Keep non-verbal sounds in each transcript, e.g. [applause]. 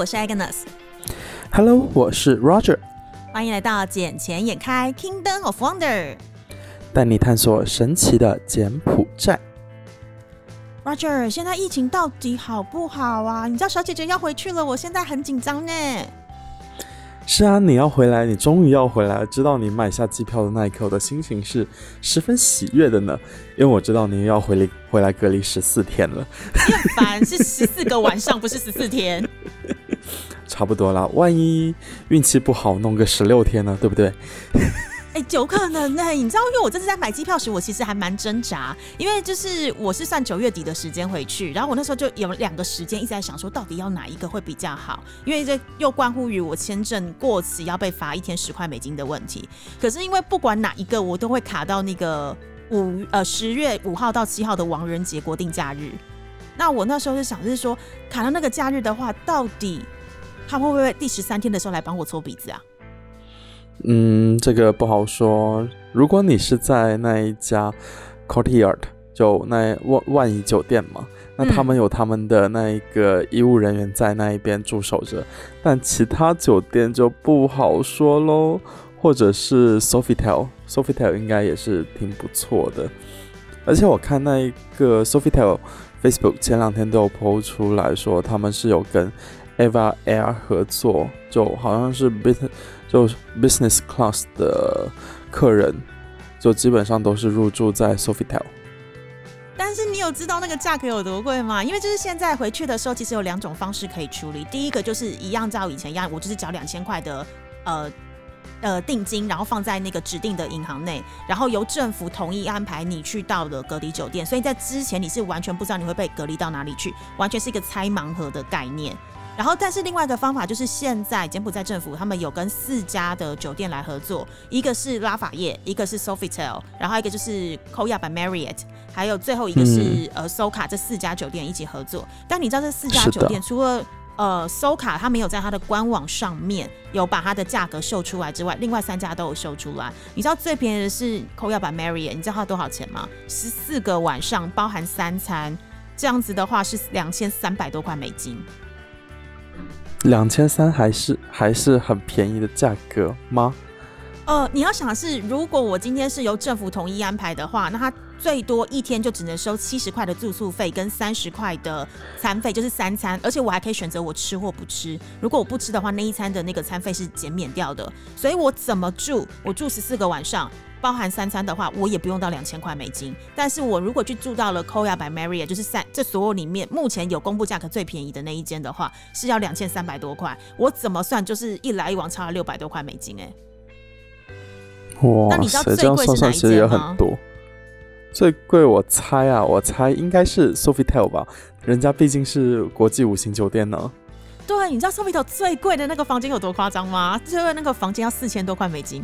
我是 Agnes。Hello，我是 Roger。欢迎来到捡钱眼开 Kingdom of Wonder，带你探索神奇的柬埔寨。Roger，现在疫情到底好不好啊？你知道小姐姐要回去了，我现在很紧张呢。是啊，你要回来，你终于要回来了。知道你买下机票的那一刻，我的心情是十分喜悦的呢。因为我知道你要回离回来隔离十四天了。烦，是十四个晚上，不是十四天。[laughs] 差不多了，万一运气不好，弄个十六天呢，对不对？[laughs] 哎，有可能呢。你知道，因为我这次在买机票时，我其实还蛮挣扎，因为就是我是算九月底的时间回去，然后我那时候就有两个时间一直在想说，到底要哪一个会比较好，因为这又关乎于我签证过期要被罚一天十块美金的问题。可是因为不管哪一个，我都会卡到那个五呃十月五号到七号的亡人节国定假日。那我那时候就想，就是说卡到那个假日的话，到底他会不会第十三天的时候来帮我搓鼻子啊？嗯，这个不好说。如果你是在那一家 Courtyard，就那万万怡酒店嘛，那他们有他们的那一个医务人员在那一边驻守着，但其他酒店就不好说喽。或者是 Sofitel，Sofitel 应该也是挺不错的。而且我看那一个 Sofitel Facebook 前两天都有 po 出来说，他们是有跟 Eva Air 合作，就好像是 business。就 business class 的客人，就基本上都是入住在 Sofitel。但是你有知道那个价格有多贵吗？因为就是现在回去的时候，其实有两种方式可以处理。第一个就是一样照以前一样，我就是缴两千块的呃呃定金，然后放在那个指定的银行内，然后由政府同意安排你去到的隔离酒店。所以在之前你是完全不知道你会被隔离到哪里去，完全是一个猜盲盒的概念。然后，但是另外一个方法就是，现在柬埔寨政府他们有跟四家的酒店来合作，一个是拉法叶，一个是 Sofitel，然后一个就是 Koya by Marriott，还有最后一个是呃 Soka，这四家酒店一起合作。但你知道这四家酒店除了呃 Soka 它没有在它的官网上面有把它的价格秀出来之外，另外三家都有秀出来。你知道最便宜的是 Koya by Marriott，你知道它多少钱吗？十四个晚上包含三餐，这样子的话是两千三百多块美金。两千三还是还是很便宜的价格吗？呃，你要想的是，如果我今天是由政府统一安排的话，那他最多一天就只能收七十块的住宿费跟三十块的餐费，就是三餐，而且我还可以选择我吃或不吃。如果我不吃的话，那一餐的那个餐费是减免掉的。所以我怎么住？我住十四个晚上。包含三餐的话，我也不用到两千块美金。但是我如果去住到了 Koya by Marriott，就是三这所有里面目前有公布价格最便宜的那一间的话，是要两千三百多块。我怎么算就是一来一往差了六百多块美金哎。哇，那你知道最贵是哪一间吗？最贵我猜啊，我猜应该是 Sofitel 吧，人家毕竟是国际五星酒店呢。对，你知道 Sofitel 最贵的那个房间有多夸张吗？最贵那个房间要四千多块美金。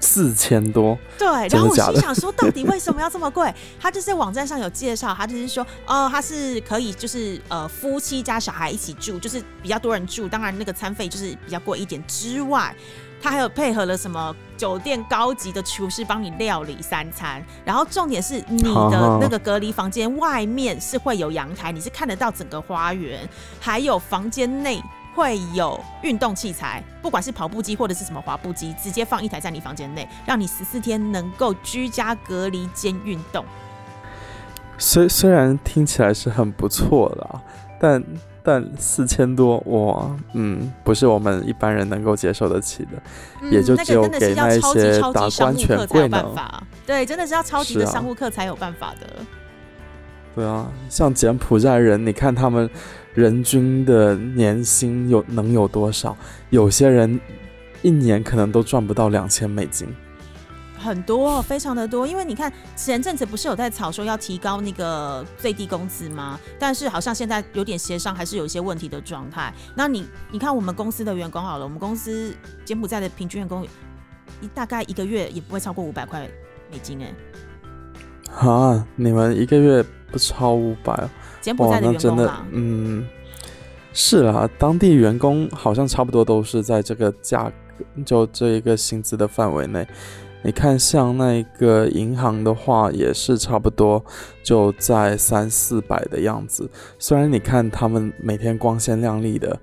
四千多，对，然后我心想说，[laughs] 到底为什么要这么贵？他就是网站上有介绍，他就是说，哦，他是可以就是呃夫妻加小孩一起住，就是比较多人住，当然那个餐费就是比较贵一点之外，他还有配合了什么酒店高级的厨师帮你料理三餐，然后重点是你的那个隔离房间外面是会有阳台，你是看得到整个花园，还有房间内。会有运动器材，不管是跑步机或者是什么滑步机，直接放一台在你房间内，让你十四天能够居家隔离兼运动。虽虽然听起来是很不错的，但但四千多哇，嗯，不是我们一般人能够接受得起的，也就只有给那些达官权贵呢。对，真的是要超级的商务客才有办法的。对啊，像柬埔寨人，你看他们。人均的年薪有能有多少？有些人一年可能都赚不到两千美金，很多，非常的多。因为你看前阵子不是有在吵说要提高那个最低工资吗？但是好像现在有点协商，还是有一些问题的状态。那你你看我们公司的员工好了，我们公司柬埔寨的平均员工一大概一个月也不会超过五百块美金哎。啊，你们一个月不超五百？柬埔寨的员工嗯，是啊，当地员工好像差不多都是在这个价格，就这一个薪资的范围内。你看，像那个银行的话，也是差不多就在三四百的样子。虽然你看他们每天光鲜亮丽的，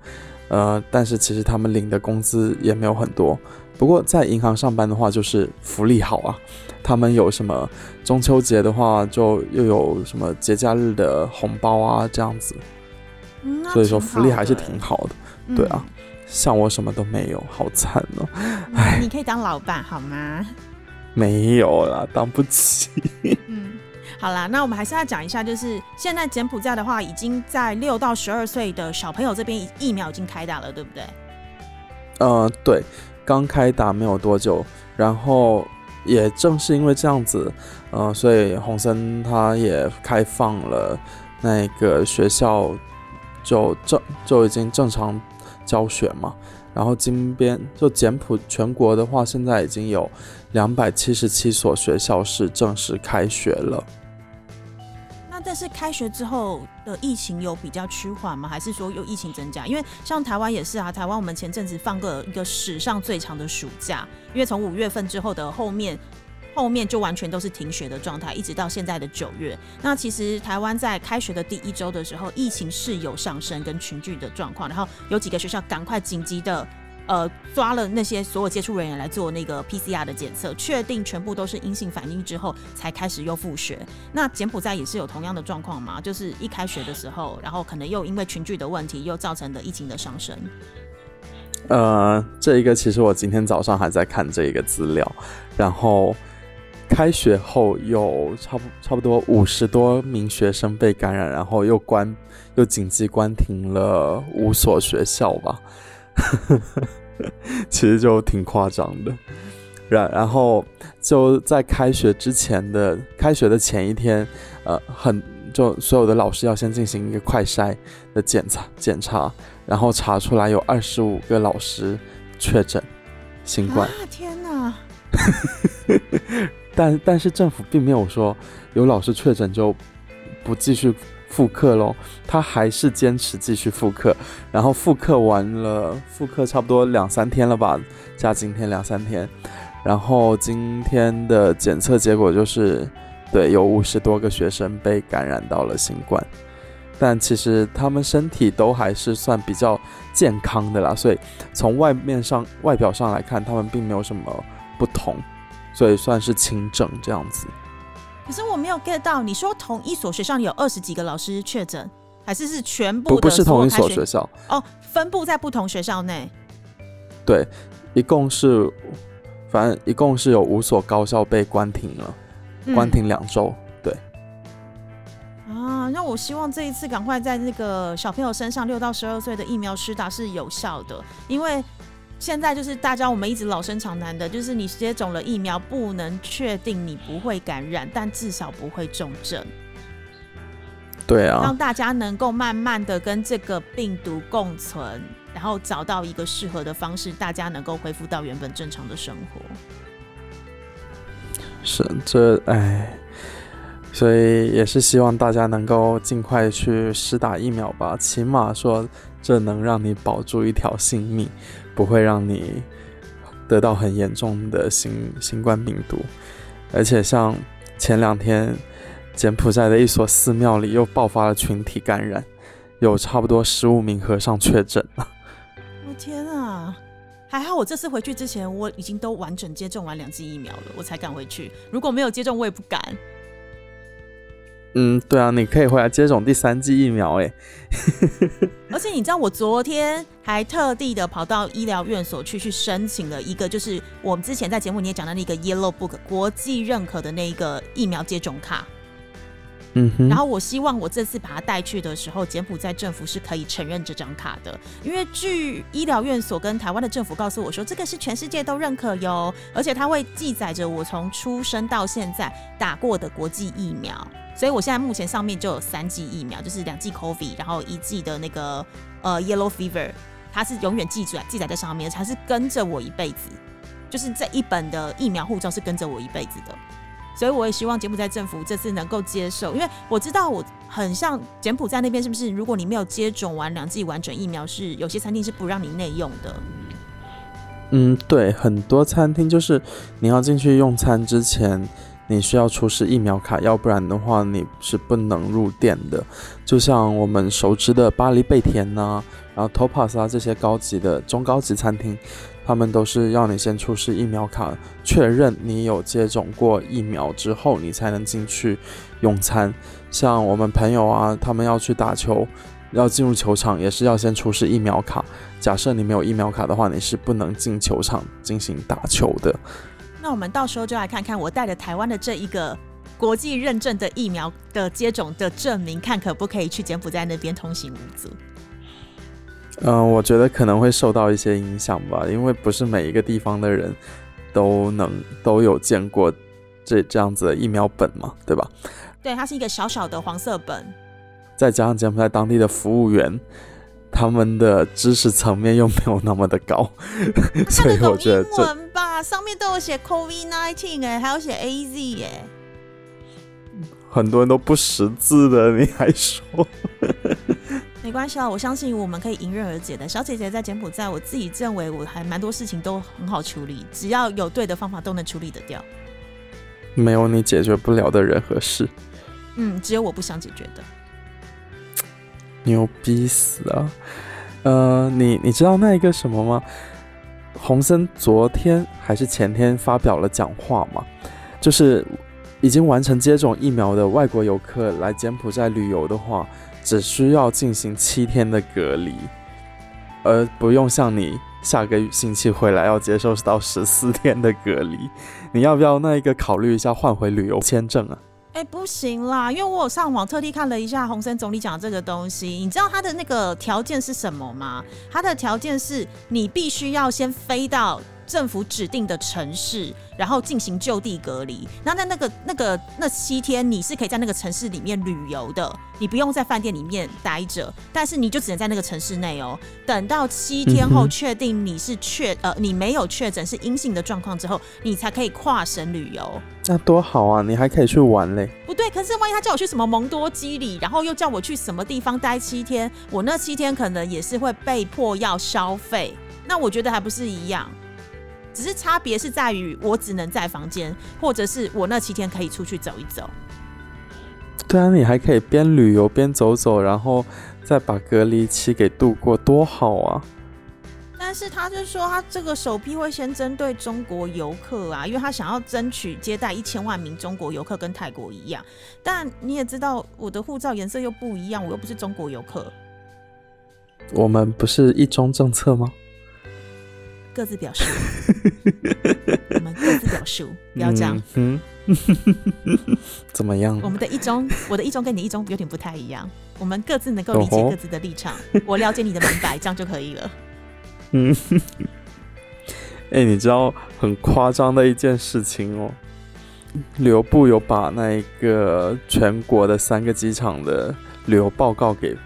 呃，但是其实他们领的工资也没有很多。不过在银行上班的话，就是福利好啊。他们有什么中秋节的话，就又有什么节假日的红包啊，这样子。所以说福利还是挺好的。对啊，像我什么都没有，好惨哦。哎，你可以当老板好吗？没有啦，当不起。嗯，好啦，那我们还是要讲一下，就是现在柬埔寨的话，已经在六到十二岁的小朋友这边疫苗已经开打了，对不对？呃，对。刚开打没有多久，然后也正是因为这样子，呃，所以洪森他也开放了那个学校，就正就已经正常教学嘛。然后金边就简谱全国的话，现在已经有两百七十七所学校是正式开学了。但是开学之后的疫情有比较趋缓吗？还是说有疫情增加？因为像台湾也是啊，台湾我们前阵子放个一个史上最长的暑假，因为从五月份之后的后面，后面就完全都是停学的状态，一直到现在的九月。那其实台湾在开学的第一周的时候，疫情是有上升跟群聚的状况，然后有几个学校赶快紧急的。呃，抓了那些所有接触人员来做那个 PCR 的检测，确定全部都是阴性反应之后，才开始又复学。那柬埔寨也是有同样的状况吗？就是一开学的时候，然后可能又因为群聚的问题，又造成的疫情的上升。呃，这一个其实我今天早上还在看这一个资料，然后开学后有差不差不多五十多名学生被感染，然后又关又紧急关停了五所学校吧。[laughs] 其实就挺夸张的，然然后就在开学之前的开学的前一天，呃，很就所有的老师要先进行一个快筛的检查检查，然后查出来有二十五个老师确诊新冠。啊天哪！[laughs] 但但是政府并没有说有老师确诊就不继续。复课喽，他还是坚持继续复课，然后复课完了，复课差不多两三天了吧，加今天两三天，然后今天的检测结果就是，对，有五十多个学生被感染到了新冠，但其实他们身体都还是算比较健康的啦，所以从外面上外表上来看，他们并没有什么不同，所以算是轻症这样子。可是我没有 get 到，你说同一所学校有二十几个老师确诊，还是是全部？不不是同一所学校哦，分布在不同学校内。对，一共是，反正一共是有五所高校被关停了，关停两周。对。啊，那我希望这一次赶快在那个小朋友身上，六到十二岁的疫苗施打是有效的，因为。现在就是大家我们一直老生常谈的，就是你接种了疫苗，不能确定你不会感染，但至少不会重症。对啊，让大家能够慢慢的跟这个病毒共存，然后找到一个适合的方式，大家能够恢复到原本正常的生活。是这哎，所以也是希望大家能够尽快去施打疫苗吧，起码说这能让你保住一条性命。不会让你得到很严重的新新冠病毒，而且像前两天柬埔寨的一所寺庙里又爆发了群体感染，有差不多十五名和尚确诊了。我天啊！还好我这次回去之前我已经都完整接种完两剂疫苗了，我才敢回去。如果没有接种，我也不敢。嗯，对啊，你可以回来接种第三剂疫苗哎。[laughs] 而且你知道，我昨天还特地的跑到医疗院所去，去申请了一个，就是我们之前在节目你也讲的那个 Yellow Book 国际认可的那一个疫苗接种卡。然后我希望我这次把它带去的时候，柬埔寨政府是可以承认这张卡的，因为据医疗院所跟台湾的政府告诉我说，这个是全世界都认可哟，而且它会记载着我从出生到现在打过的国际疫苗。所以我现在目前上面就有三剂疫苗，就是两剂 COVID，然后一剂的那个呃 Yellow Fever，它是永远记载记载在上面，它是跟着我一辈子，就是这一本的疫苗护照是跟着我一辈子的。所以我也希望柬埔寨政府这次能够接受，因为我知道我很像柬埔寨那边是不是？如果你没有接种完两剂完整疫苗，是有些餐厅是不让你内用的。嗯，对，很多餐厅就是你要进去用餐之前。你需要出示疫苗卡，要不然的话你是不能入店的。就像我们熟知的巴黎贝甜呐，然后 Topas 啊这些高级的中高级餐厅，他们都是要你先出示疫苗卡，确认你有接种过疫苗之后，你才能进去用餐。像我们朋友啊，他们要去打球，要进入球场也是要先出示疫苗卡。假设你没有疫苗卡的话，你是不能进球场进行打球的。那我们到时候就来看看我带着台湾的这一个国际认证的疫苗的接种的证明，看可不可以去柬埔寨那边通行无阻。嗯，我觉得可能会受到一些影响吧，因为不是每一个地方的人都能都有见过这这样子的疫苗本嘛，对吧？对，它是一个小小的黄色本，再加上柬埔寨当地的服务员，他们的知识层面又没有那么的高，[laughs] 所以我觉得这吧，上面都有写 COVID nineteen 哎，还有写 A Z 哎，很多人都不识字的，你还说？没关系啊，我相信我们可以迎刃而解的。小姐姐在柬埔寨，我自己认为我还蛮多事情都很好处理，只要有对的方法都能处理得掉。没有你解决不了的人和事。嗯，只有我不想解决的。牛逼死了！呃，你你知道那一个什么吗？洪森昨天还是前天发表了讲话嘛？就是已经完成接种疫苗的外国游客来柬埔寨旅游的话，只需要进行七天的隔离，而不用像你下个星期回来要接受到十四天的隔离。你要不要那一个考虑一下换回旅游签证啊？哎，不行啦，因为我有上网特地看了一下洪森总理讲这个东西。你知道他的那个条件是什么吗？他的条件是你必须要先飞到政府指定的城市。然后进行就地隔离，那在那个那个那七天，你是可以在那个城市里面旅游的，你不用在饭店里面待着，但是你就只能在那个城市内哦。等到七天后确定你是确呃你没有确诊是阴性的状况之后，你才可以跨省旅游。那多好啊，你还可以去玩嘞。不对，可是万一他叫我去什么蒙多基里，然后又叫我去什么地方待七天，我那七天可能也是会被迫要消费，那我觉得还不是一样。只是差别是在于，我只能在房间，或者是我那七天可以出去走一走。对啊，你还可以边旅游边走走，然后再把隔离期给度过，多好啊！但是他就说，他这个首批会先针对中国游客啊，因为他想要争取接待一千万名中国游客，跟泰国一样。但你也知道，我的护照颜色又不一样，我又不是中国游客。我们不是一中政策吗？各自表述，[laughs] 我们各自表述，不要这样。嗯，[laughs] 怎么样？我们的一中，我的一中跟你一中有点不太一样。我们各自能够理解各自的立场，我了解你的明白，这样就可以了。嗯，[laughs] 哎，你知道很夸张的一件事情哦，旅游部有把那一个全国的三个机场的旅游报告给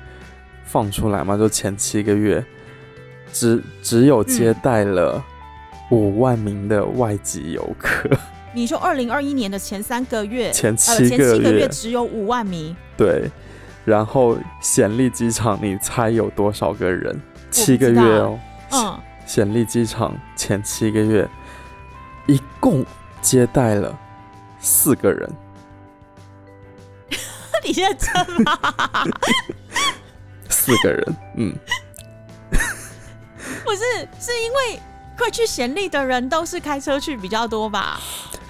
放出来吗？就前七个月。只只有接待了五万名的外籍游客。[laughs] 你说二零二一年的前三个月，前七个月只有五万名。对，然后显利机场，你猜有多少个人？七个月哦。嗯。显利机场前七个月，一共接待了四个人。[laughs] 你认真吗？[laughs] 四个人，嗯。不是，是因为会去贤利的人都是开车去比较多吧。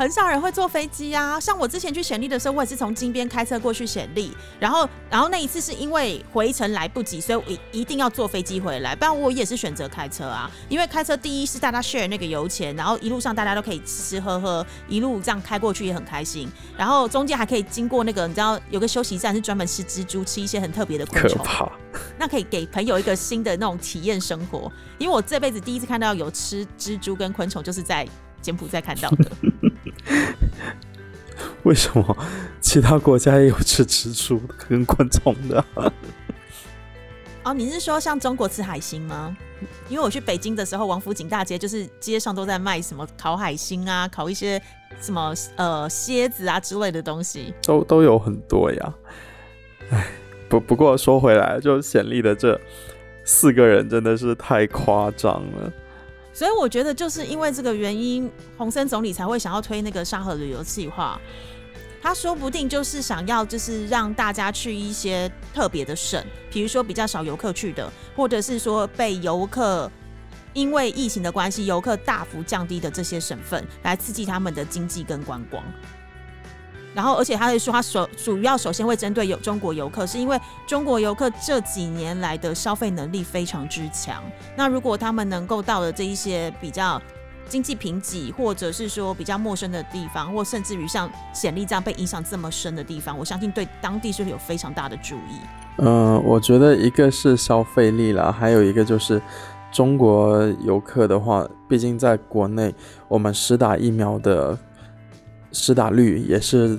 很少人会坐飞机啊，像我之前去显利的时候，我也是从金边开车过去显利，然后，然后那一次是因为回程来不及，所以我一定要坐飞机回来，不然我也是选择开车啊。因为开车第一是大家 share 那个油钱，然后一路上大家都可以吃吃喝喝，一路这样开过去也很开心，然后中间还可以经过那个你知道有个休息站是专门吃蜘蛛，吃一些很特别的昆虫，那可以给朋友一个新的那种体验生活。因为我这辈子第一次看到有吃蜘蛛跟昆虫，就是在。柬埔寨看到的，[laughs] 为什么其他国家也有吃蜘蛛跟昆虫的？[laughs] 哦，你是说像中国吃海星吗？因为我去北京的时候，王府井大街就是街上都在卖什么烤海星啊，烤一些什么呃蝎子啊之类的东西，都都有很多呀。哎，不不过说回来，就显利的这四个人真的是太夸张了。所以我觉得就是因为这个原因，洪森总理才会想要推那个沙河旅游计划。他说不定就是想要，就是让大家去一些特别的省，比如说比较少游客去的，或者是说被游客因为疫情的关系，游客大幅降低的这些省份，来刺激他们的经济跟观光。然后，而且他会说，他首主要首先会针对有中国游客，是因为中国游客这几年来的消费能力非常之强。那如果他们能够到了这一些比较经济贫瘠，或者是说比较陌生的地方，或甚至于像显力这样被影响这么深的地方，我相信对当地是有非常大的注意。嗯，我觉得一个是消费力啦，还有一个就是中国游客的话，毕竟在国内我们实打疫苗的。施打率也是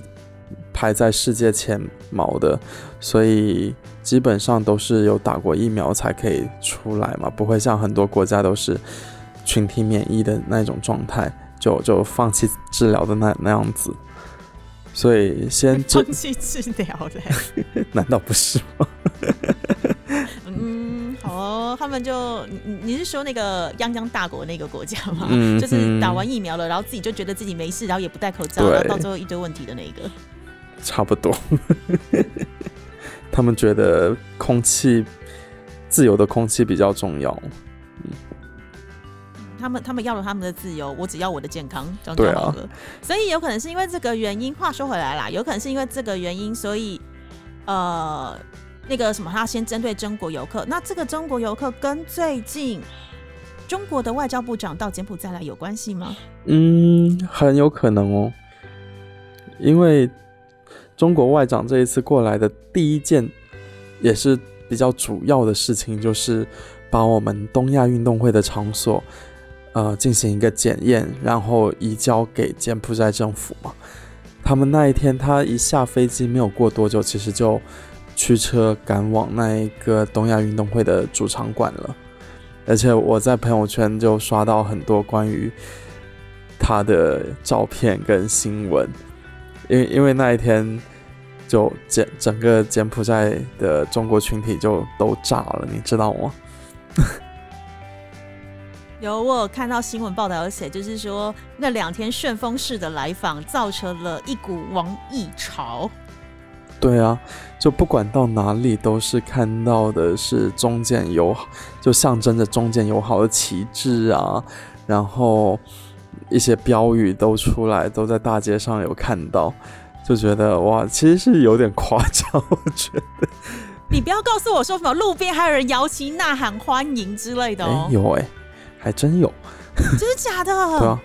排在世界前茅的，所以基本上都是有打过疫苗才可以出来嘛，不会像很多国家都是群体免疫的那种状态，就就放弃治疗的那那样子。所以先放弃治疗嘞？[laughs] 难道不是吗？哦，他们就你你是说那个泱泱大国那个国家吗？[laughs] 嗯，就是打完疫苗了，然后自己就觉得自己没事，然后也不戴口罩，然后到最后一堆问题的那个。差不多。[laughs] 他们觉得空气自由的空气比较重要。嗯。他们他们要了他们的自由，我只要我的健康，这样就好了。所以有可能是因为这个原因。话说回来啦，有可能是因为这个原因，所以呃。那个什么，他先针对中国游客。那这个中国游客跟最近中国的外交部长到柬埔寨来有关系吗？嗯，很有可能哦。因为中国外长这一次过来的第一件也是比较主要的事情，就是把我们东亚运动会的场所呃进行一个检验，然后移交给柬埔寨政府嘛。他们那一天他一下飞机没有过多久，其实就。驱车赶往那一个东亚运动会的主场馆了，而且我在朋友圈就刷到很多关于他的照片跟新闻，因为因为那一天就柬整个柬埔寨的中国群体就都炸了，你知道吗？有我有看到新闻报道，而且就是说那两天旋风式的来访，造成了一股王毅潮。对啊，就不管到哪里都是看到的是中建友好，就象征着中建友好的旗帜啊，然后一些标语都出来，都在大街上有看到，就觉得哇，其实是有点夸张，我觉得。你不要告诉我说什么路边还有人摇旗呐喊欢迎之类的哦。有哎，还真有。真的假的？[laughs] 对啊。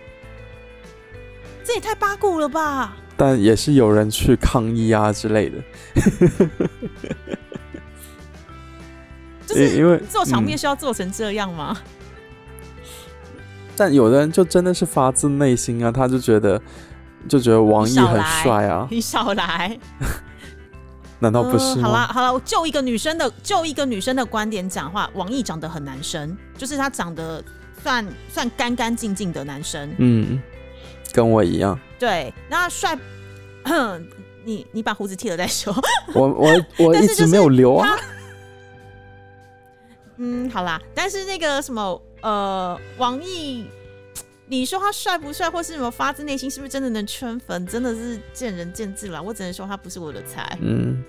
这也太八股了吧！但也是有人去抗议啊之类的，[laughs] 就是因为做场面需要做成这样吗？[laughs] 但有的人就真的是发自内心啊，他就觉得就觉得王毅很帅啊，[laughs] 你少来，难道不是？好了好了，就一个女生的就一个女生的观点讲话，王毅长得很男生，就是他长得算算干干净净的男生，嗯。跟我一样，对，那帅，[coughs] 你你把胡子剃了再说。[laughs] 我我我一直没有留啊。嗯，好啦，但是那个什么，呃，王毅，你说他帅不帅，或是什么发自内心，是不是真的能圈粉，真的是见仁见智啦。我只能说他不是我的菜。嗯，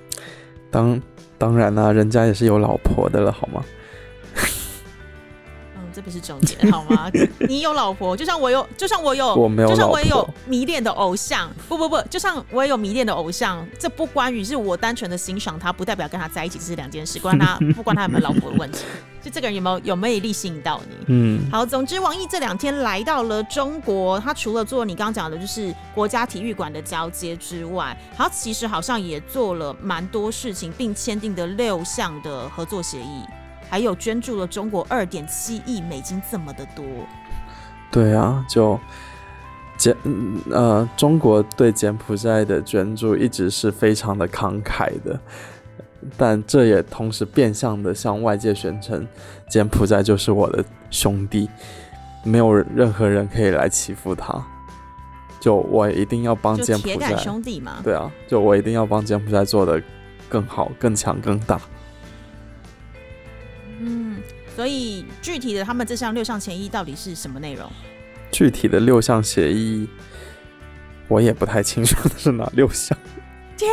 当当然啦，人家也是有老婆的了，好吗？这不是重点好吗？[laughs] 你有老婆，就像我有，就像我有，我没有，就像我也有迷恋的偶像。不不不，就像我也有迷恋的偶像。这不关于是我单纯的欣赏他，不代表跟他在一起，这是两件事。关他 [laughs] 不关他有没有老婆的问题，就这个人有没有有魅力吸引到你？嗯，好。总之，王毅这两天来到了中国，他除了做你刚刚讲的，就是国家体育馆的交接之外，他其实好像也做了蛮多事情，并签订的六项的合作协议。还有捐助了中国二点七亿美金这么的多，对啊，就柬呃，中国对柬埔寨的捐助一直是非常的慷慨的，但这也同时变相的向外界宣称，柬埔寨就是我的兄弟，没有任何人可以来欺负他，就我一定要帮柬埔寨。兄弟嘛，对啊，就我一定要帮柬埔寨做的更好、更强、更大。所以具体的他们这项六项协议到底是什么内容？具体的六项协议，我也不太清楚是哪六项。天，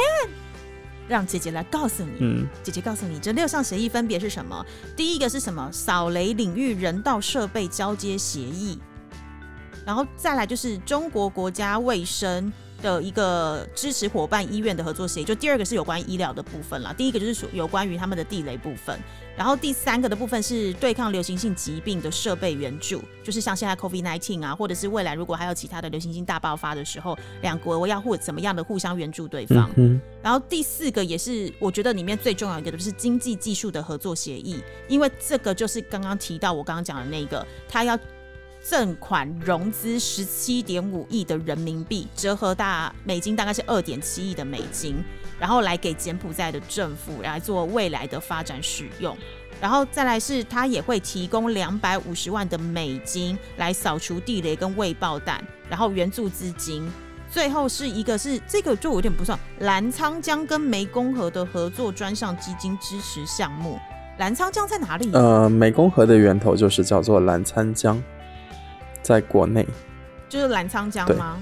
让姐姐来告诉你。嗯，姐姐告诉你，这六项协议分别是什么？第一个是什么？扫雷领域人道设备交接协议。然后再来就是中国国家卫生的一个支持伙伴医院的合作协议。就第二个是有关医疗的部分啦，第一个就是属有关于他们的地雷部分。然后第三个的部分是对抗流行性疾病的设备援助，就是像现在 COVID-19 啊，或者是未来如果还有其他的流行性大爆发的时候，两国要互怎么样的互相援助对方。嗯然后第四个也是我觉得里面最重要一个，就是经济技术的合作协议，因为这个就是刚刚提到我刚刚讲的那个，他要赠款融资十七点五亿的人民币，折合大美金大概是二点七亿的美金，然后来给柬埔寨的政府来做未来的发展使用。然后再来是，他也会提供两百五十万的美金来扫除地雷跟未爆弹，然后援助资金。最后是一个是这个就有点不算，澜沧江跟湄公河的合作专项基金支持项目。澜沧江在哪里？呃，湄公河的源头就是叫做澜沧江，在国内。就是澜沧江吗？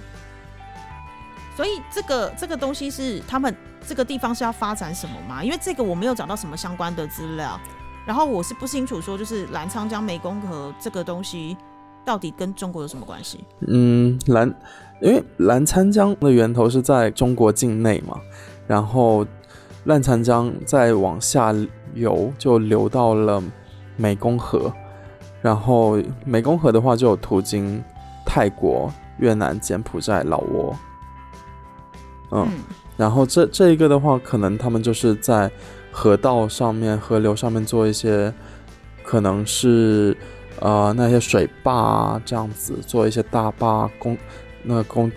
所以这个这个东西是他们这个地方是要发展什么吗？因为这个我没有找到什么相关的资料，然后我是不清楚说就是澜沧江湄公河这个东西到底跟中国有什么关系？嗯，澜，因为澜沧江的源头是在中国境内嘛，然后澜沧江再往下游就流到了湄公河，然后湄公河的话就有途经泰国、越南、柬埔寨、老挝，嗯，嗯，然后这这一个的话，可能他们就是在河道上面、河流上面做一些，可能是呃那些水坝啊这样子，做一些大坝供那个供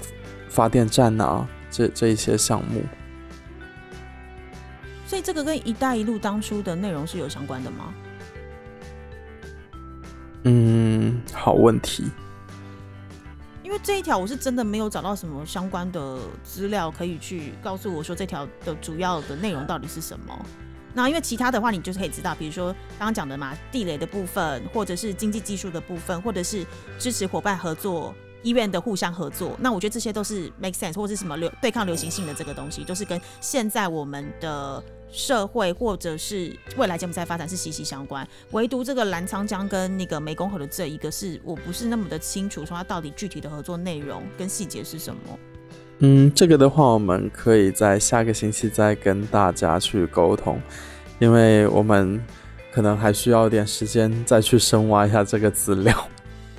发电站啊，这这一些项目。所以这个跟“一带一路”当初的内容是有相关的吗？嗯，好问题。因为这一条我是真的没有找到什么相关的资料可以去告诉我说这条的主要的内容到底是什么。那因为其他的话，你就是可以知道，比如说刚刚讲的嘛，地雷的部分，或者是经济技术的部分，或者是支持伙伴合作、医院的互相合作。那我觉得这些都是 make sense，或者是什么流对抗流行性的这个东西，都是跟现在我们的社会或者是未来柬埔寨发展是息息相关。唯独这个澜沧江跟那个湄公河的这一个是我不是那么的清楚，说它到底具体的合作内容跟细节是什么。嗯，这个的话，我们可以在下个星期再跟大家去沟通，因为我们可能还需要点时间再去深挖一下这个资料。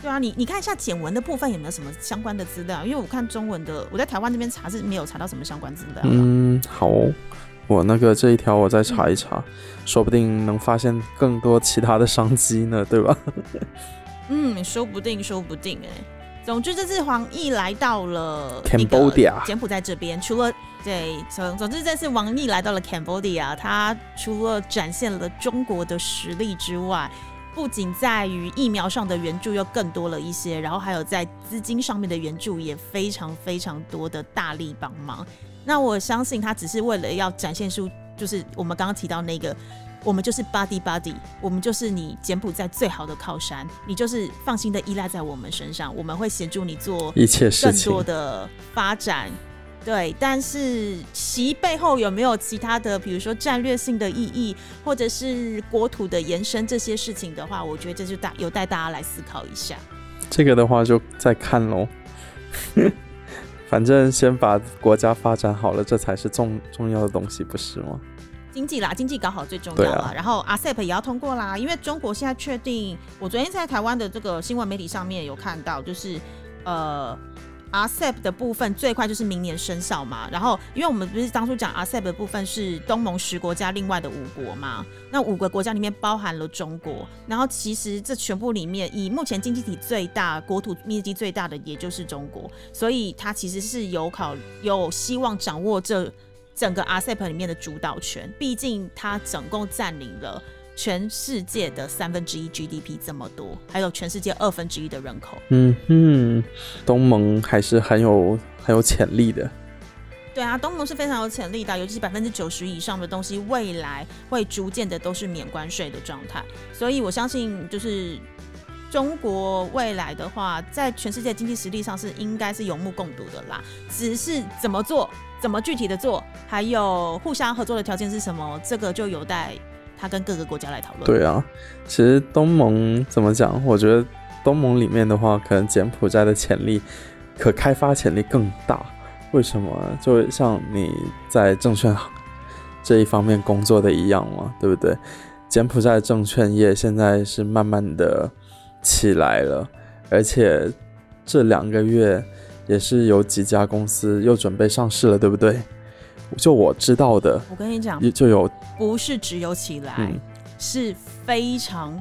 对啊，你你看一下简文的部分有没有什么相关的资料？因为我看中文的，我在台湾这边查是没有查到什么相关资料。嗯，好哦、我那个这一条我再查一查，说不定能发现更多其他的商机呢，对吧？[laughs] 嗯，说不定，说不定哎、总之，这次黄奕来到了 Cambodia 柬埔寨这边，除了对总总之这次王毅来到了 Cambodia，他除了展现了中国的实力之外，不仅在于疫苗上的援助又更多了一些，然后还有在资金上面的援助也非常非常多的大力帮忙。那我相信他只是为了要展现出，就是我们刚刚提到那个，我们就是 body body，我们就是你柬埔寨最好的靠山，你就是放心的依赖在我们身上，我们会协助你做一切事更多的发展。对，但是其背后有没有其他的，比如说战略性的意义，或者是国土的延伸这些事情的话，我觉得这就大有待大家来思考一下。这个的话就再看喽。反正先把国家发展好了，这才是重重要的东西，不是吗？经济啦，经济搞好最重要啦。啊然后 ASEP 也要通过啦，因为中国现在确定，我昨天在台湾的这个新闻媒体上面有看到，就是呃。RCEP 的部分最快就是明年生效嘛，然后因为我们不是当初讲 RCEP 的部分是东盟十国家另外的五国嘛，那五个国家里面包含了中国，然后其实这全部里面以目前经济体最大、国土面积最大的也就是中国，所以它其实是有考有希望掌握这整个 RCEP 里面的主导权，毕竟它总共占领了全世界的三分之一 GDP 这么多，还有全世界二分之一的人口。嗯哼，东盟还是很有很有潜力的。对啊，东盟是非常有潜力的，尤其是百分之九十以上的东西，未来会逐渐的都是免关税的状态。所以我相信，就是中国未来的话，在全世界经济实力上是应该是有目共睹的啦。只是怎么做，怎么具体的做，还有互相合作的条件是什么，这个就有待他跟各个国家来讨论。对啊，其实东盟怎么讲？我觉得东盟里面的话，可能柬埔寨的潜力。可开发潜力更大，为什么？就像你在证券这一方面工作的一样嘛，对不对？柬埔寨证券业现在是慢慢的起来了，而且这两个月也是有几家公司又准备上市了，对不对？就我知道的，我跟你讲，就有不是只有起来，是非常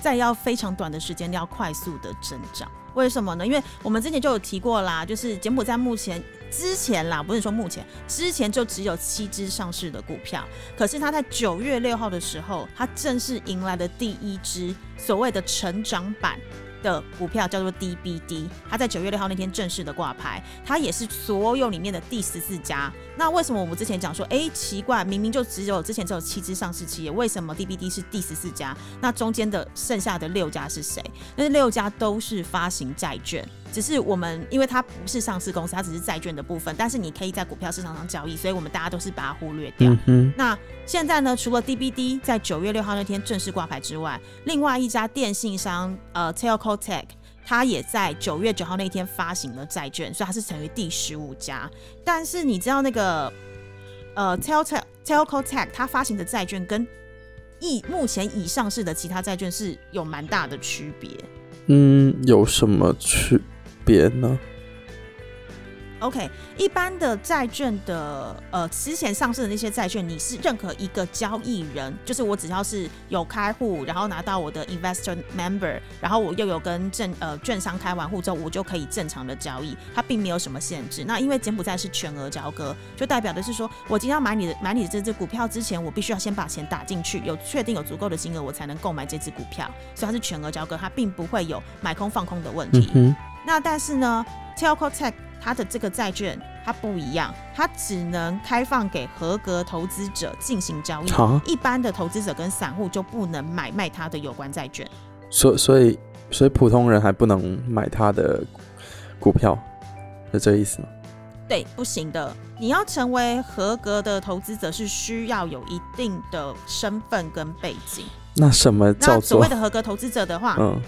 在要非常短的时间要快速的增长。为什么呢？因为我们之前就有提过啦，就是柬埔寨目前之前啦，不是说目前之前就只有七只上市的股票，可是它在九月六号的时候，它正式迎来的第一只所谓的成长版。的股票叫做 DBD，它在九月六号那天正式的挂牌，它也是所有里面的第十四家。那为什么我们之前讲说，哎，奇怪，明明就只有之前只有七只上市企业，为什么 DBD 是第十四家？那中间的剩下的六家是谁？那六家都是发行债券。只是我们，因为它不是上市公司，它只是债券的部分，但是你可以在股票市场上交易，所以我们大家都是把它忽略掉。嗯那现在呢，除了 DBD 在九月六号那天正式挂牌之外，另外一家电信商呃 Telco Tech，它也在九月九号那天发行了债券，所以它是成为第十五家。但是你知道那个呃 Telco Telco Tech 它发行的债券跟以目前已上市的其他债券是有蛮大的区别。嗯，有什么区？别呢？OK，一般的债券的呃，之前上市的那些债券，你是任何一个交易人，就是我只要是有开户，然后拿到我的 investor member，然后我又有跟证呃券商开完户之后，我就可以正常的交易，它并没有什么限制。那因为柬埔寨是全额交割，就代表的是说我今天要买你的买你的这只股票之前，我必须要先把钱打进去，有确定有足够的金额，我才能购买这只股票。所以它是全额交割，它并不会有买空放空的问题。那但是呢，Telco Tech 它的这个债券它不一样，它只能开放给合格投资者进行交易，一般的投资者跟散户就不能买卖它的有关债券。所所以所以普通人还不能买它的股票，是这意思吗？对，不行的。你要成为合格的投资者，是需要有一定的身份跟背景。那什么叫所谓的合格投资者的话？嗯。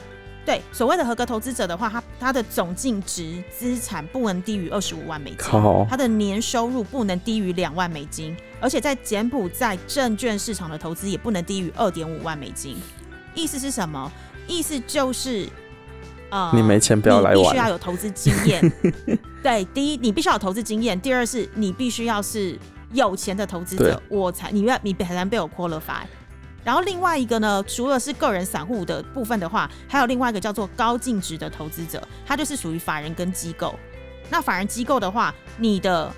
对，所谓的合格投资者的话，他他的总净值资产不能低于二十五万美金，他的年收入不能低于两万美金，而且在柬埔寨证券市场的投资也不能低于二点五万美金。意思是什么？意思就是，呃，你没钱不要来玩，必须要有投资经验。[laughs] 对，第一，你必须要有投资经验；第二，是你必须要是有钱的投资者，我才你要你才能被我 qualify。然后另外一个呢，除了是个人散户的部分的话，还有另外一个叫做高净值的投资者，它就是属于法人跟机构。那法人机构的话，你的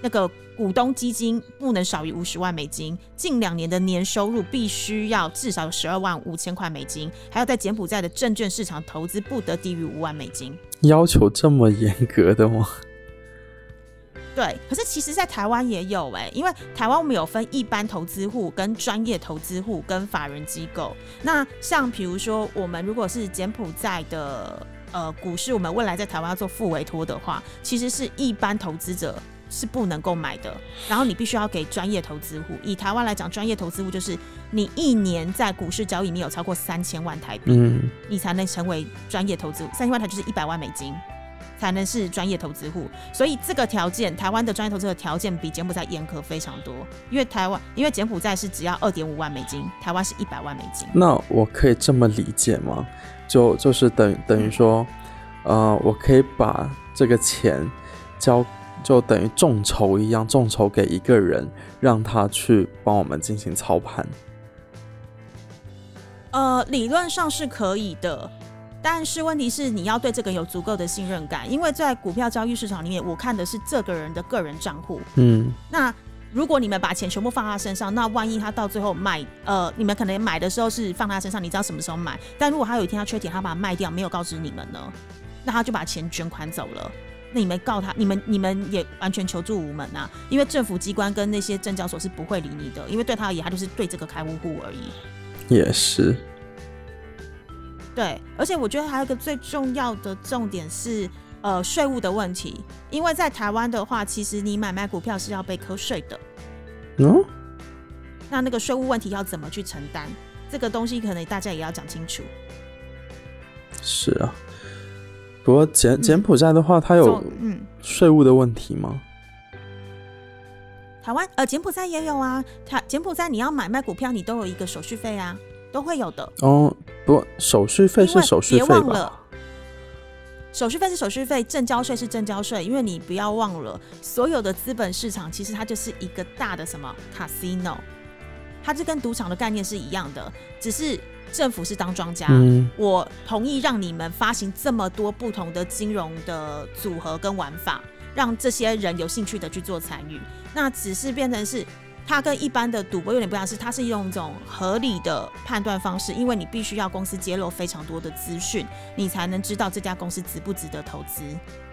那个股东基金不能少于五十万美金，近两年的年收入必须要至少十二万五千块美金，还有在柬埔寨的证券市场投资不得低于五万美金。要求这么严格的吗？对，可是其实，在台湾也有哎，因为台湾我们有分一般投资户、跟专业投资户、跟法人机构。那像比如说，我们如果是柬埔寨的呃股市，我们未来在台湾要做副委托的话，其实是一般投资者是不能够买的。然后你必须要给专业投资户。以台湾来讲，专业投资户就是你一年在股市交易你有超过三千万台币，嗯你才能成为专业投资户。三千万台就是一百万美金。才能是专业投资户，所以这个条件，台湾的专业投资的条件比柬埔寨严苛非常多。因为台湾，因为柬埔寨是只要二点五万美金，台湾是一百万美金。那我可以这么理解吗？就就是等等于说，呃，我可以把这个钱交，就等于众筹一样，众筹给一个人，让他去帮我们进行操盘。呃，理论上是可以的。但是问题是，你要对这个有足够的信任感，因为在股票交易市场里面，我看的是这个人的个人账户。嗯，那如果你们把钱全部放他身上，那万一他到最后卖，呃，你们可能买的时候是放他身上，你知道什么时候买？但如果他有一天他缺钱，他把它卖掉，没有告知你们呢，那他就把钱卷款走了。那你们告他，你们你们也完全求助无门啊，因为政府机关跟那些证交所是不会理你的，因为对他而言，他就是对这个开户户而已。也是，对，而且我觉得还有一个最重要的重点是，呃，税务的问题，因为在台湾的话，其实你买卖股票是要被扣税的，嗯，那那个税务问题要怎么去承担？这个东西可能大家也要讲清楚。是啊。不过柬柬埔寨的话，它有嗯税务的问题吗？台湾呃，柬埔寨也有啊。台柬埔寨你要买卖股票，你都有一个手续费啊，都会有的。哦，不，手续费是手续费吧别忘了？手续费是手续费，证交税是证交税，因为你不要忘了，所有的资本市场其实它就是一个大的什么 casino，它就跟赌场的概念是一样的，只是政府是当庄家，嗯我同意让你们发行这么多不同的金融的组合跟玩法，让这些人有兴趣的去做参与。那只是变成是它跟一般的赌博有点不一样，是它是用一种合理的判断方式，因为你必须要公司揭露非常多的资讯，你才能知道这家公司值不值得投资，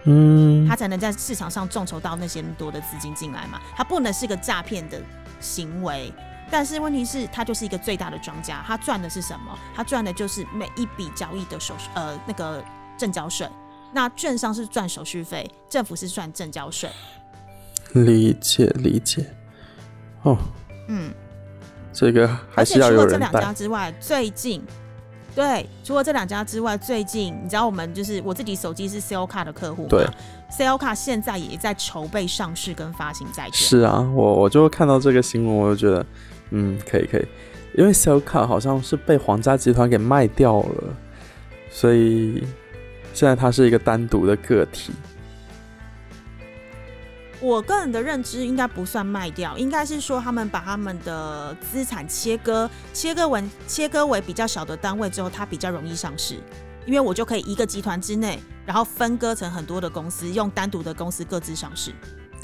嗯它才能在市场上众筹到那些多的资金进来嘛。它不能是个诈骗的行为。但是问题是，它就是一个最大的庄家，他赚的是什么？他赚的就是每一笔交易的手续呃那个证交税。那券商是赚手续费，政府是赚证交税。理解理解。哦，嗯，这个还而且是要有人除了这两家。之外，最近对，除了这两家之外，最近你知道我们就是我自己手机是 Sale 卡的客户对嘛，Sale 卡现在也在筹备上市跟发行债券。是啊，我我就看到这个新闻，我就觉得，嗯，可以可以，因为 c e l c a 好像是被皇家集团给卖掉了，所以现在它是一个单独的个体。我个人的认知应该不算卖掉，应该是说他们把他们的资产切割，切割为切割为比较小的单位之后，它比较容易上市，因为我就可以一个集团之内，然后分割成很多的公司，用单独的公司各自上市。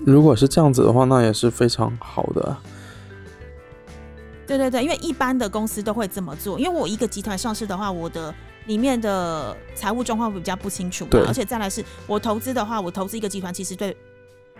如果是这样子的话，那也是非常好的啊。对对对，因为一般的公司都会这么做。因为我一个集团上市的话，我的里面的财务状况会比较不清楚嘛对，而且再来是我投资的话，我投资一个集团，其实对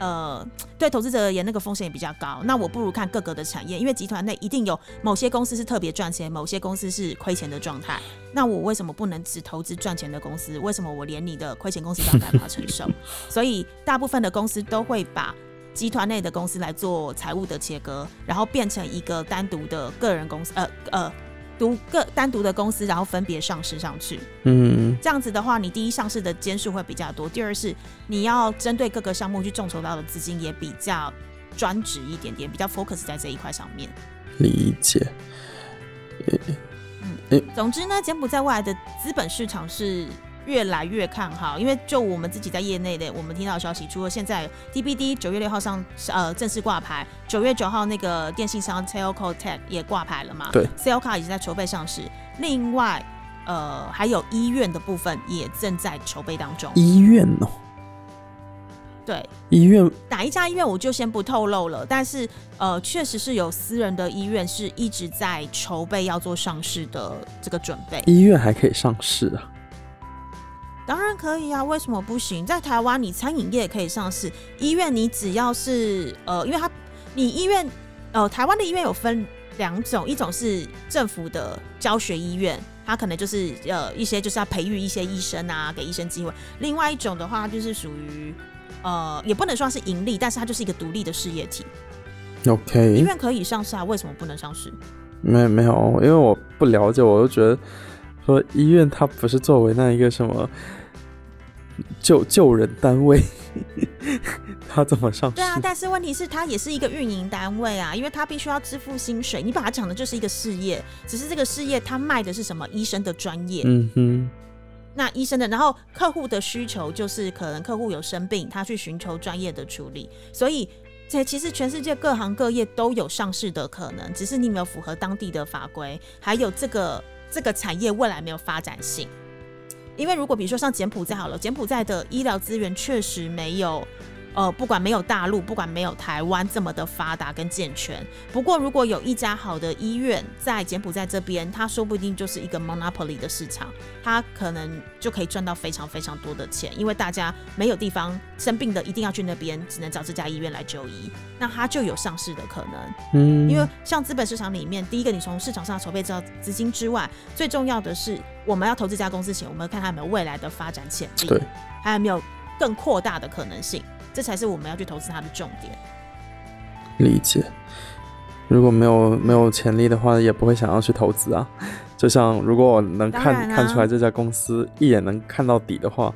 呃对投资者而言，那个风险也比较高。那我不如看各个的产业，因为集团内一定有某些公司是特别赚钱，某些公司是亏钱的状态。那我为什么不能只投资赚钱的公司？为什么我连你的亏钱公司都要害怕承受？[laughs] 所以大部分的公司都会把集团内的公司来做财务的切割，然后变成一个单独的个人公司，呃呃，独个单独的公司，然后分别上市上去。嗯，这样子的话，你第一上市的间数会比较多，第二是你要针对各个项目去众筹到的资金也比较专职一点点，比较 focus 在这一块上面。理解。嗯总之呢，柬埔寨未来的资本市场是越来越看好，因为就我们自己在业内的，我们听到消息，除了现在 DBD 九月六号上呃正式挂牌，九月九号那个电信商 Telco Tech 也挂牌了嘛，对。E a 已经在筹备上市，另外呃还有医院的部分也正在筹备当中，医院哦，对，医院。哪一家医院我就先不透露了，但是呃，确实是有私人的医院是一直在筹备要做上市的这个准备。医院还可以上市啊？当然可以啊，为什么不行？在台湾，你餐饮业可以上市，医院你只要是呃，因为它你医院呃，台湾的医院有分两种，一种是政府的教学医院，它可能就是呃一些就是要培育一些医生啊，给医生机会；另外一种的话，就是属于呃，也不能说是盈利，但是它就是一个独立的事业体。OK，医院可以上市啊，为什么不能上市？没没有，因为我不了解，我就觉得说医院它不是作为那一个什么救救人单位，他怎么上市？对啊，但是问题是他也是一个运营单位啊，因为他必须要支付薪水。你把它讲的就是一个事业，只是这个事业他卖的是什么？医生的专业。嗯哼，那医生的，然后客户的需求就是可能客户有生病，他去寻求专业的处理，所以。这其实全世界各行各业都有上市的可能，只是你没有符合当地的法规，还有这个这个产业未来没有发展性。因为如果比如说像柬埔寨好了，柬埔寨的医疗资源确实没有呃，不管没有大陆，不管没有台湾这么的发达跟健全。不过，如果有一家好的医院在柬埔寨这边，它说不定就是一个 monopoly 的市场，它可能就可以赚到非常非常多的钱，因为大家没有地方生病的，一定要去那边，只能找这家医院来就医，那它就有上市的可能。嗯，因为像资本市场里面，第一个你从市场上筹备到资金之外，最重要的是我们要投资这家公司前，我们要看它有没有未来的发展潜力，对，还有没有更扩大的可能性。这才是我们要去投资它的重点。理解。如果没有没有潜力的话，也不会想要去投资啊。[laughs] 就像如果我能看看出来这家公司一眼能看到底的话，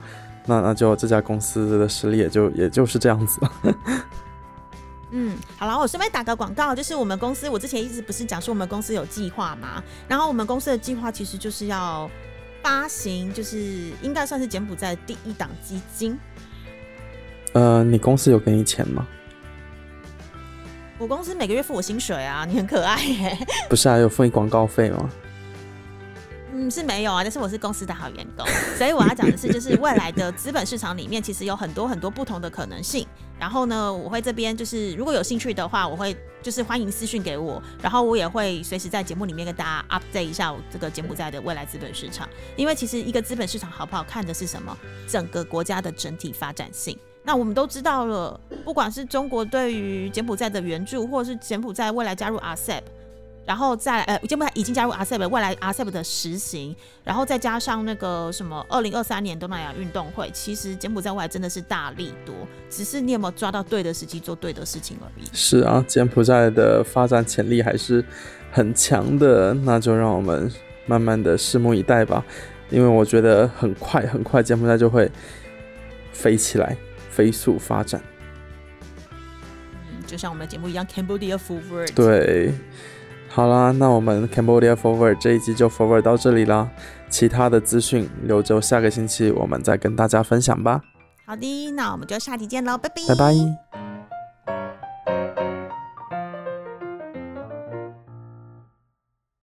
那那就这家公司的实力也就也就是这样子。[laughs] 嗯，好了，我顺便打个广告，就是我们公司，我之前一直不是讲说我们公司有计划嘛，然后我们公司的计划其实就是要发行，就是应该算是柬埔寨第一档基金。呃，你公司有给你钱吗？我公司每个月付我薪水啊，你很可爱耶。[laughs] 不是啊，有付你广告费吗？嗯，是没有啊，但是我是公司的好员工，所以我要讲的是，就是未来的资本市场里面，其实有很多很多不同的可能性。然后呢，我会这边就是如果有兴趣的话，我会就是欢迎私讯给我，然后我也会随时在节目里面跟大家 update 一下我这个柬埔寨的未来资本市场。因为其实一个资本市场好不好看的是什么？整个国家的整体发展性。那我们都知道了，不管是中国对于柬埔寨的援助，或者是柬埔寨未来加入 RCEP，然后再呃柬埔寨已经加入 RCEP，未来 RCEP 的实行，然后再加上那个什么二零二三年东南亚运动会，其实柬埔寨未来真的是大力多，只是你有没有抓到对的时机做对的事情而已。是啊，柬埔寨的发展潜力还是很强的，那就让我们慢慢的拭目以待吧，因为我觉得很快很快柬埔寨就会飞起来。飞速发展，嗯，就像我们的节目一样，Cambodia Forward。对，好啦，那我们 Cambodia Forward 这一集就 Forward 到这里啦，其他的资讯留着下个星期我们再跟大家分享吧。好的，那我们就下期见喽，拜拜，拜拜。